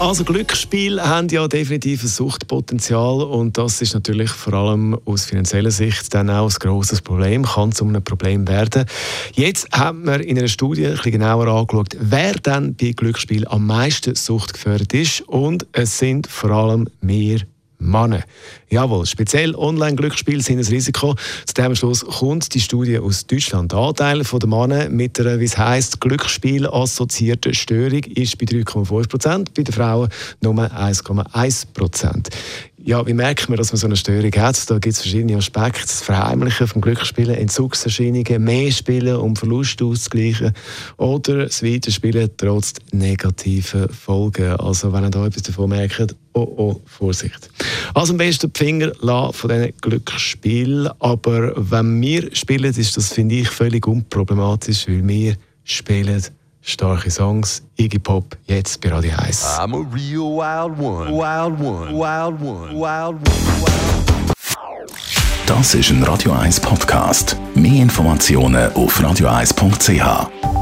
also Glücksspiel haben ja definitiv ein Suchtpotenzial und das ist natürlich vor allem aus finanzieller Sicht dann auch ein grosses Problem, kann zu einem Problem werden. Jetzt haben wir in einer Studie ein bisschen genauer angeschaut, wer dann bei Glücksspiel am meisten suchtgefährdet ist und es sind vor allem mehr Männer. Jawohl, speziell Online-Glücksspiele sind ein Risiko. Zu dem Schluss kommt die Studie aus Deutschland. Der Anteil der Männer mit einer, wie es heisst, Glücksspiel-assoziierten Störung ist bei 3,5 Prozent, bei den Frauen nur 1,1 Prozent. Ja, wie merkt man, dass man so eine Störung hat? Da gibt es verschiedene Aspekte. Das Verheimlichen vom Glücksspielen, Entzugserscheinungen, mehr Spielen, um Verluste auszugleichen oder das Weiterspielen trotz negativen Folgen. Also wenn ihr da etwas davon merkt, oh oh, Vorsicht. Also am besten die Finger von diesen Glücksspielen. Aber wenn wir spielen, ist das, finde ich, völlig unproblematisch, weil wir spielen starke Songs. Iggy Pop, jetzt bei Radio 1. I'm a real wild one. Wild one. Wild one. Wild one. Wild Das ist ein Radio 1 Podcast. Mehr Informationen auf radio1.ch.